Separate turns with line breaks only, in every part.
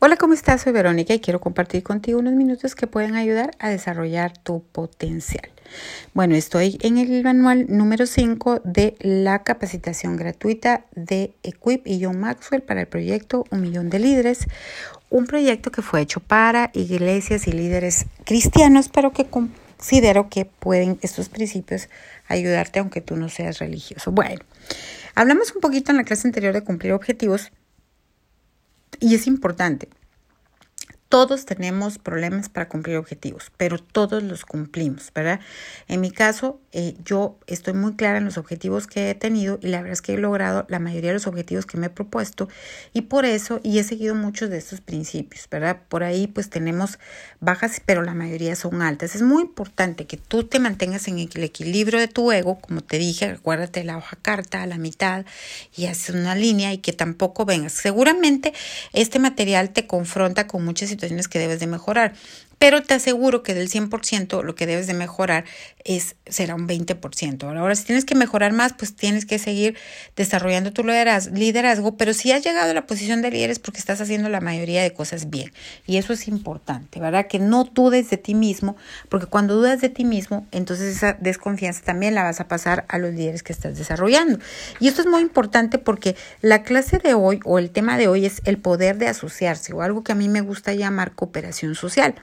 Hola, ¿cómo estás? Soy Verónica y quiero compartir contigo unos minutos que pueden ayudar a desarrollar tu potencial. Bueno, estoy en el manual número 5 de la capacitación gratuita de Equip y John Maxwell para el proyecto Un Millón de Líderes, un proyecto que fue hecho para iglesias y líderes cristianos, pero que considero que pueden estos principios ayudarte aunque tú no seas religioso. Bueno, hablamos un poquito en la clase anterior de cumplir objetivos y es importante. Todos tenemos problemas para cumplir objetivos, pero todos los cumplimos, ¿verdad? En mi caso, eh, yo estoy muy clara en los objetivos que he tenido y la verdad es que he logrado la mayoría de los objetivos que me he propuesto y por eso, y he seguido muchos de estos principios, ¿verdad? Por ahí pues tenemos bajas, pero la mayoría son altas. Es muy importante que tú te mantengas en el equilibrio de tu ego, como te dije, acuérdate la hoja carta a la mitad y haces una línea y que tampoco vengas. Seguramente este material te confronta con muchas situaciones que debes de mejorar. Pero te aseguro que del 100% lo que debes de mejorar es, será un 20%. Ahora, si tienes que mejorar más, pues tienes que seguir desarrollando tu liderazgo, pero si has llegado a la posición de líder es porque estás haciendo la mayoría de cosas bien. Y eso es importante, ¿verdad? Que no dudes de ti mismo, porque cuando dudas de ti mismo, entonces esa desconfianza también la vas a pasar a los líderes que estás desarrollando. Y esto es muy importante porque la clase de hoy o el tema de hoy es el poder de asociarse o algo que a mí me gusta llamar cooperación social.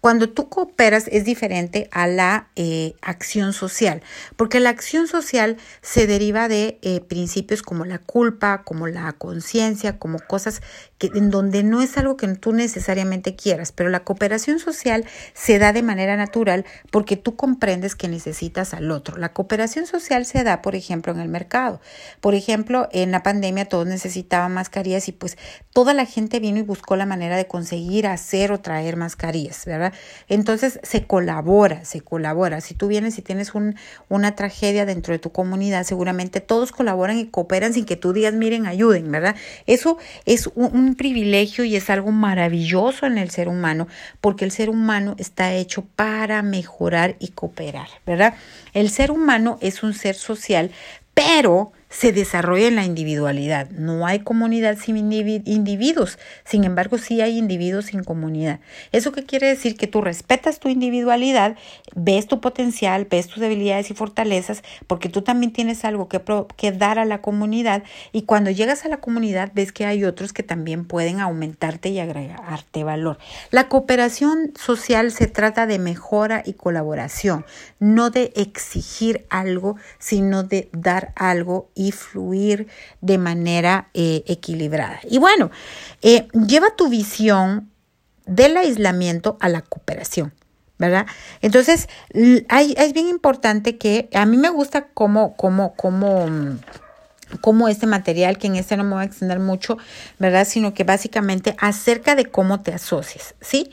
Cuando tú cooperas es diferente a la eh, acción social, porque la acción social se deriva de eh, principios como la culpa, como la conciencia, como cosas que, en donde no es algo que tú necesariamente quieras, pero la cooperación social se da de manera natural porque tú comprendes que necesitas al otro. La cooperación social se da, por ejemplo, en el mercado. Por ejemplo, en la pandemia todos necesitaban mascarillas y pues toda la gente vino y buscó la manera de conseguir hacer o traer mascarillas, ¿verdad? Entonces se colabora, se colabora. Si tú vienes y tienes un, una tragedia dentro de tu comunidad, seguramente todos colaboran y cooperan sin que tú digas, miren, ayuden, ¿verdad? Eso es un, privilegio y es algo maravilloso en el ser humano, porque el ser humano está hecho para mejorar y cooperar, ¿verdad? El ser humano es un ser social, pero se desarrolla en la individualidad. No hay comunidad sin individuos, sin embargo sí hay individuos sin comunidad. ¿Eso qué quiere decir? Que tú respetas tu individualidad, ves tu potencial, ves tus debilidades y fortalezas, porque tú también tienes algo que, que dar a la comunidad y cuando llegas a la comunidad ves que hay otros que también pueden aumentarte y agregarte valor. La cooperación social se trata de mejora y colaboración, no de exigir algo, sino de dar algo fluir de manera eh, equilibrada. Y bueno, eh, lleva tu visión del aislamiento a la cooperación. ¿verdad? Entonces, hay, es bien importante que a mí me gusta cómo, cómo, cómo, cómo este material, que en este no me voy a extender mucho, ¿verdad? Sino que básicamente acerca de cómo te asocias, ¿sí?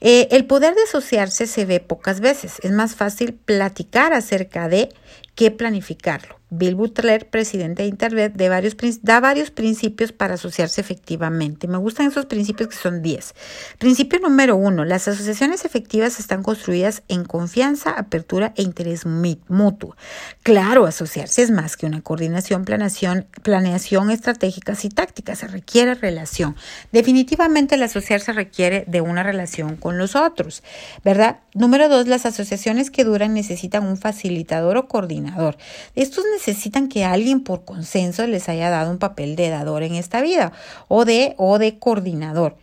Eh, el poder de asociarse se ve pocas veces. Es más fácil platicar acerca de que planificarlo. Bill Butler, presidente de Internet, da varios principios para asociarse efectivamente. Me gustan esos principios que son 10. Principio número uno, las asociaciones efectivas están construidas en confianza, apertura e interés mutuo. Claro, asociarse es más que una coordinación, planeación, planeación estratégicas y tácticas, se requiere relación. Definitivamente el asociarse requiere de una relación con los otros, ¿verdad? Número dos, las asociaciones que duran necesitan un facilitador o coordinador. Estos necesitan que alguien por consenso les haya dado un papel de dador en esta vida o de, o de coordinador.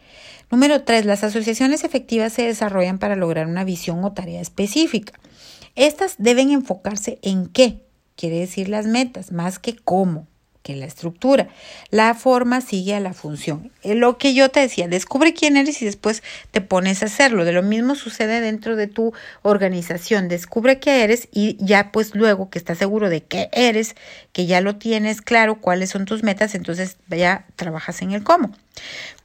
Número tres, las asociaciones efectivas se desarrollan para lograr una visión o tarea específica. Estas deben enfocarse en qué, quiere decir las metas, más que cómo que la estructura. La forma sigue a la función. Eh, lo que yo te decía, descubre quién eres y después te pones a hacerlo. De lo mismo sucede dentro de tu organización. Descubre qué eres y ya pues luego que estás seguro de qué eres, que ya lo tienes claro, cuáles son tus metas, entonces ya trabajas en el cómo.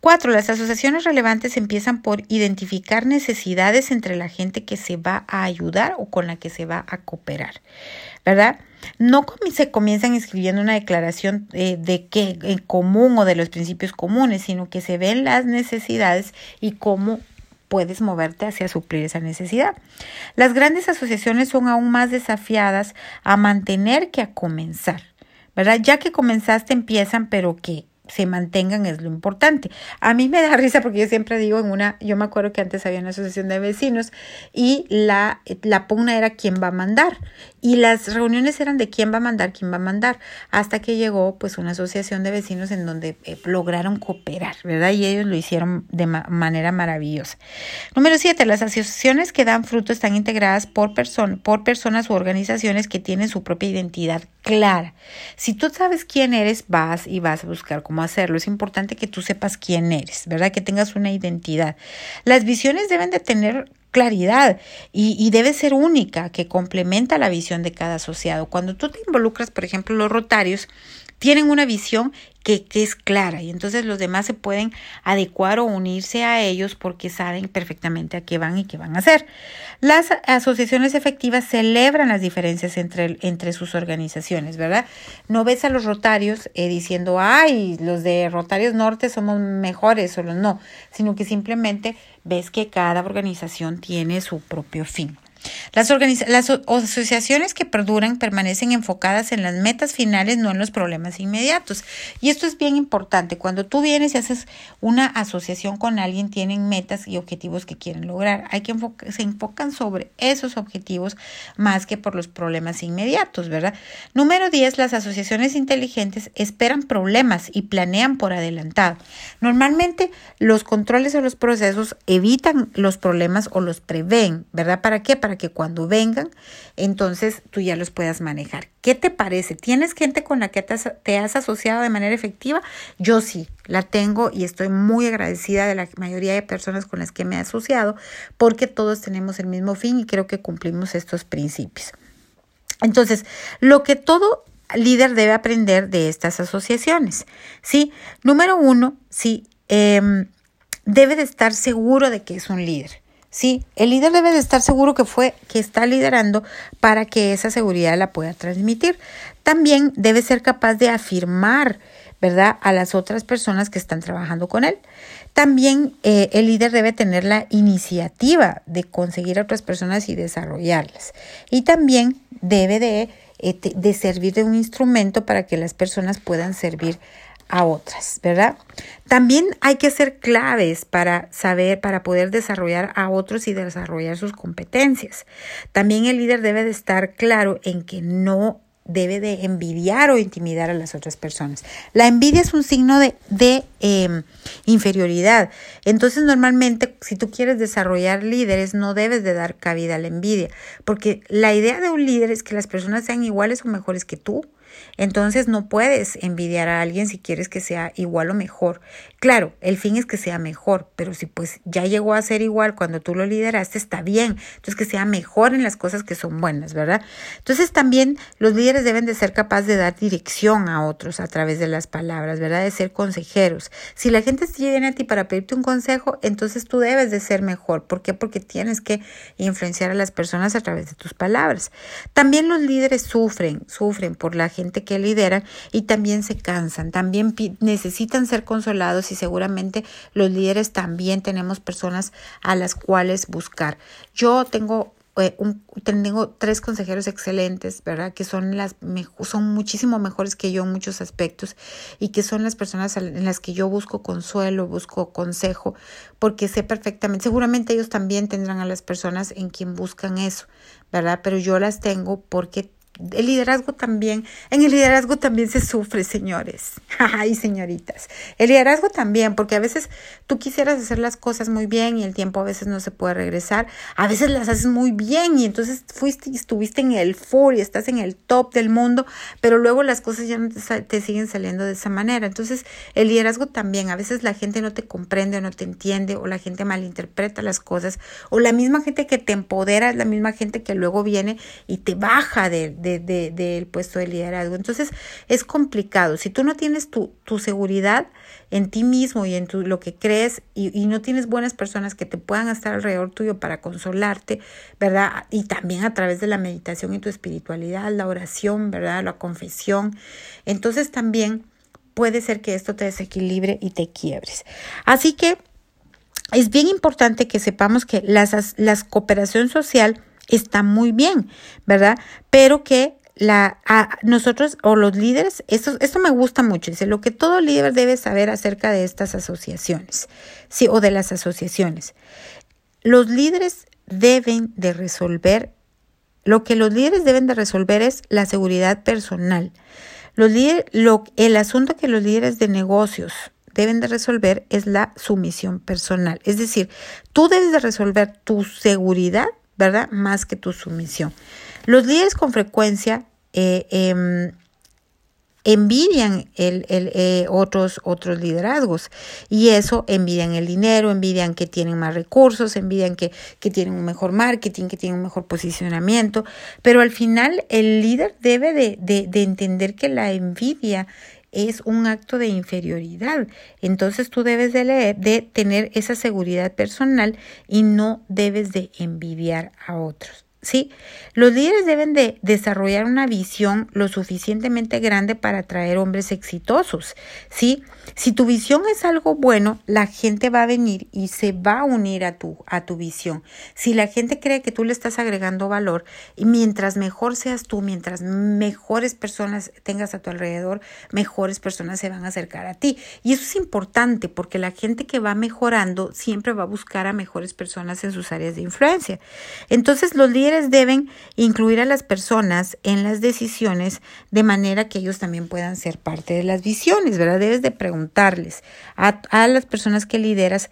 Cuatro, las asociaciones relevantes empiezan por identificar necesidades entre la gente que se va a ayudar o con la que se va a cooperar, ¿verdad? No se comienzan escribiendo una declaración eh, de qué en común o de los principios comunes, sino que se ven las necesidades y cómo puedes moverte hacia suplir esa necesidad. Las grandes asociaciones son aún más desafiadas a mantener que a comenzar, ¿verdad? Ya que comenzaste empiezan, pero que se mantengan es lo importante. A mí me da risa porque yo siempre digo en una, yo me acuerdo que antes había una asociación de vecinos y la, la pugna era quién va a mandar y las reuniones eran de quién va a mandar, quién va a mandar, hasta que llegó pues una asociación de vecinos en donde eh, lograron cooperar, ¿verdad? Y ellos lo hicieron de manera maravillosa. Número siete, las asociaciones que dan fruto están integradas por, por personas u organizaciones que tienen su propia identidad clara. Si tú sabes quién eres, vas y vas a buscar cómo hacerlo. Es importante que tú sepas quién eres, ¿verdad? Que tengas una identidad. Las visiones deben de tener claridad y, y, debe ser única, que complementa la visión de cada asociado. Cuando tú te involucras, por ejemplo, los rotarios, tienen una visión que, es clara y entonces los demás se pueden adecuar o unirse a ellos porque saben perfectamente a qué van y qué van a hacer. Las asociaciones efectivas celebran las diferencias entre, entre sus organizaciones, ¿verdad? No ves a los rotarios eh, diciendo, ay, los de Rotarios Norte somos mejores o los no, sino que simplemente ves que cada organización tiene su propio fin. Las, las asociaciones que perduran permanecen enfocadas en las metas finales, no en los problemas inmediatos. Y esto es bien importante. Cuando tú vienes y haces una asociación con alguien, tienen metas y objetivos que quieren lograr. Hay que se enfocan sobre esos objetivos más que por los problemas inmediatos, ¿verdad? Número 10. Las asociaciones inteligentes esperan problemas y planean por adelantado. Normalmente los controles o los procesos evitan los problemas o los prevén, ¿verdad? ¿Para qué? Para que cuando vengan, entonces tú ya los puedas manejar. ¿Qué te parece? ¿Tienes gente con la que te has, asociado de manera efectiva? Yo sí, la tengo y estoy muy agradecida de la mayoría de personas con las que me he asociado porque todos tenemos el mismo fin y creo que cumplimos estos principios. Entonces, lo que todo líder debe aprender de estas asociaciones, ¿sí? Número uno, sí, em, debe de estar seguro de que es un líder. Sí, el líder debe de estar seguro que fue, que está liderando para que esa seguridad la pueda transmitir. También debe ser capaz de afirmar, ¿verdad?, a las otras personas que están trabajando con él. También eh, el líder debe tener la iniciativa de conseguir a otras personas y desarrollarlas. Y también debe de, eh, de servir de un instrumento para que las personas puedan servir a otras, ¿verdad? También hay que ser claves para saber, para poder desarrollar a otros y desarrollar sus competencias. También el líder debe de estar claro en que no debe de envidiar o intimidar a las otras personas. La envidia es un signo de, de em, inferioridad. Entonces, normalmente, si tú quieres desarrollar líderes, no debes de dar cabida a la envidia, porque la idea de un líder es que las personas sean iguales o mejores que tú. Entonces no puedes envidiar a alguien si quieres que sea igual o mejor. Claro, el fin es que sea mejor, pero si pues ya llegó a ser igual cuando tú lo lideraste, está bien. Entonces que sea mejor en las cosas que son buenas, ¿verdad? Entonces también los líderes deben de ser capaces de dar dirección a otros a través de las palabras, ¿verdad? De ser consejeros. Si la gente viene a ti para pedirte un consejo, entonces tú debes de ser mejor. ¿Por qué? Porque tienes que influenciar a las personas a través de tus palabras. También los líderes sufren, sufren por la gente que lideran y también se cansan, también necesitan ser consolados y seguramente los líderes también tenemos personas a las cuales buscar. Yo tengo eh, tengo tres consejeros excelentes, ¿verdad? Que son las son muchísimo mejores que yo en muchos aspectos y que son las personas en las que yo busco consuelo, busco consejo, porque sé perfectamente, seguramente ellos también tendrán a las personas en quien buscan eso, ¿verdad? Pero yo las tengo porque el liderazgo también, en el liderazgo también se sufre, señores. Ay, señoritas. El liderazgo también, porque a veces tú quisieras hacer las cosas muy bien y el tiempo a veces no se puede regresar. A veces las haces muy bien y entonces fuiste y estuviste en el full y estás en el top del mundo, pero luego las cosas ya no te siguen saliendo de esa manera. Entonces, el liderazgo también, a veces la gente no te comprende o no te entiende o la gente malinterpreta las cosas o la misma gente que te empodera es la misma gente que luego viene y te baja de del puesto de liderazgo. Entonces es complicado. Si tú no tienes tu, seguridad en ti mismo y en lo que crees y, y, no tienes buenas personas que te puedan estar alrededor tuyo para consolarte, ¿verdad? Y también a través de la meditación y tu espiritualidad, la oración, ¿verdad? La confesión. Entonces también puede ser que esto te desequilibre y te quiebres. Así que es bien importante que sepamos que las, las cooperación social está muy bien, ¿verdad? Pero que la, a nosotros o los líderes, esto, esto me gusta mucho, dice, lo que todo líder debe saber acerca de estas asociaciones, sí, o de las asociaciones. Los líderes deben de resolver, lo que los líderes deben de resolver es la seguridad personal. Los lo, el asunto que los líderes de negocios deben de resolver es la sumisión personal. Es decir, tú debes de resolver tu seguridad, ¿verdad? Más que tu sumisión. Los líderes con frecuencia eh, em, envidian el, el, eh, otros, otros liderazgos y eso envidian el dinero, envidian que tienen más recursos, envidian que, que tienen un mejor marketing, que tienen un mejor posicionamiento, pero al final el líder debe de, de, de entender que la envidia es un acto de inferioridad. Entonces tú debes de, leer, de tener esa seguridad personal y no debes de envidiar a otros. ¿Sí? Los líderes deben de desarrollar una visión lo suficientemente grande para atraer hombres exitosos, ¿sí? Si tu visión es algo bueno, la gente va a venir y se va a unir a tu, a tu visión. Si la gente cree que tú le estás agregando valor, y mientras mejor seas tú, mientras mejores personas tengas a tu alrededor, mejores personas se van a acercar a ti. Y eso es importante porque la gente que va mejorando siempre va a buscar a mejores personas en sus áreas de influencia. Entonces los líderes deben incluir a las personas en las decisiones de manera que ellos también puedan ser parte de las visiones, ¿verdad? Debes de preguntar preguntarles a, a las personas que lideras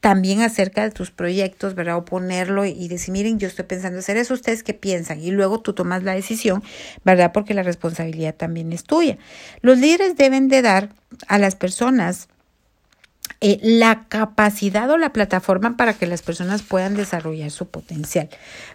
también acerca de tus proyectos, ¿verdad? O ponerlo y decir, miren, yo estoy pensando hacer eso, ¿ustedes qué piensan? Y luego tú tomas la decisión, ¿verdad? Porque la responsabilidad también es tuya. Los líderes deben de dar a las personas eh, la capacidad o la plataforma para que las personas puedan desarrollar su potencial.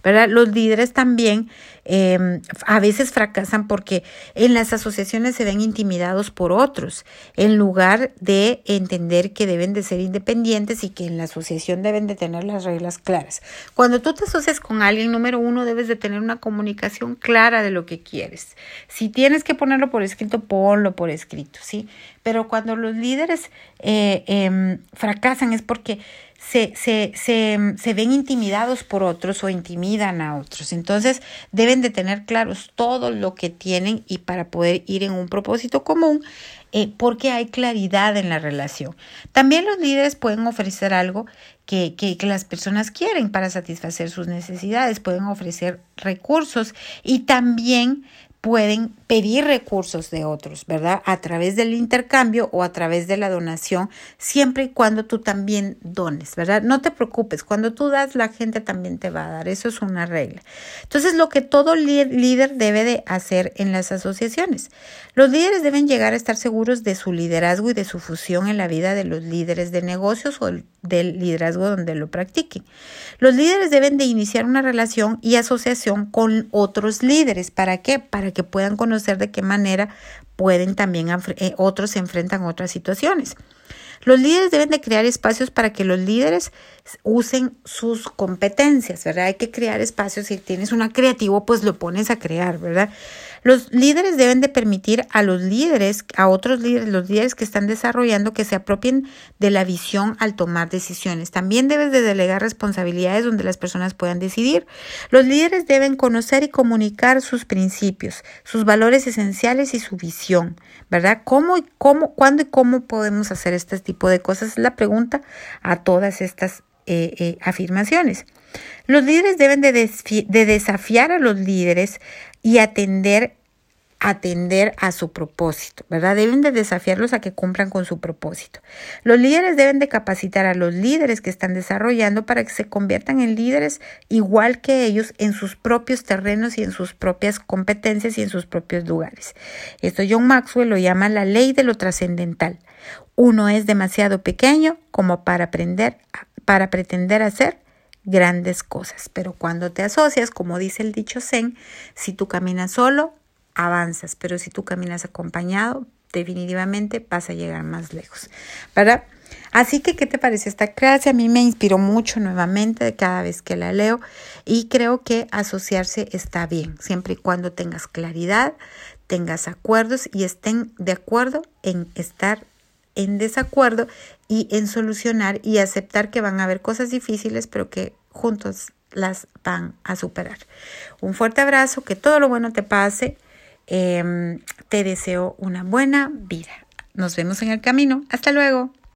¿verdad? Los líderes también em, a veces fracasan porque en las asociaciones se ven intimidados por otros, en lugar de entender que deben de ser independientes y que en la asociación deben de tener las reglas claras. Cuando tú te asocias con alguien, número uno, debes de tener una comunicación clara de lo que quieres. Si tienes que ponerlo por escrito, ponlo por escrito, ¿sí? Pero cuando los líderes eh, em, fracasan es porque se, se, se, se, ven intimidados por otros o intimidan a otros. Entonces deben de tener claros todo lo que tienen y para poder ir en un propósito común eh, porque hay claridad en la relación. También los líderes pueden ofrecer algo que, que las personas quieren para satisfacer sus necesidades, pueden ofrecer recursos y también pueden pedir recursos de otros, ¿verdad? A través del intercambio o a través de la donación, siempre y cuando tú también dones, ¿verdad? No te preocupes, cuando tú das, la gente también te va a dar, eso es una regla. Entonces, lo que todo líder debe de hacer en las asociaciones, los líderes deben llegar a estar seguros de su liderazgo y de su fusión en la vida de los líderes de negocios o del liderazgo donde lo practiquen. Los líderes deben de iniciar una relación y asociación con otros líderes, ¿para qué? Para que puedan conocer de qué manera pueden también eh, otros se enfrentan a otras situaciones. Los líderes deben de crear espacios para que los líderes usen sus competencias, ¿verdad? Hay que crear espacios. Si tienes una creativo, pues lo pones a crear, ¿verdad? Los líderes deben de permitir a los líderes, a otros líderes, los líderes que están desarrollando, que se apropien de la visión al tomar decisiones. También debes de delegar responsabilidades donde las personas puedan decidir. Los líderes deben conocer y comunicar sus principios, sus valores esenciales y su visión, ¿verdad? ¿Cómo y cómo, cuándo y cómo podemos hacer este tipo de cosas? Es la pregunta a todas estas eh, eh, afirmaciones. Los líderes deben de, de, desafiar a los líderes y atender atender a su propósito, ¿verdad? Deben de desafiarlos a que cumplan con su propósito. Los líderes deben de capacitar a los líderes que están desarrollando para que se conviertan en líderes igual que ellos en sus propios terrenos y en sus propias competencias y en sus propios lugares. Esto John Maxwell lo llama la ley de lo trascendental. Uno es demasiado pequeño como para aprender, para pretender hacer grandes cosas. Pero cuando te asocias, como dice el dicho Zen, si tú caminas solo, avanzas, pero si tú caminas acompañado, definitivamente vas a llegar más lejos, ¿verdad? Así que, ¿qué te parece esta clase? A mí me inspiró mucho nuevamente cada vez que la leo y creo que asociarse está bien, siempre y cuando tengas claridad, tengas acuerdos y estén de acuerdo en estar en desacuerdo y en solucionar y aceptar que van a haber cosas difíciles, pero que juntos las van a superar. Un fuerte abrazo, que todo lo bueno te pase. Em, te deseo una buena vida. Nos vemos en el camino. Hasta luego.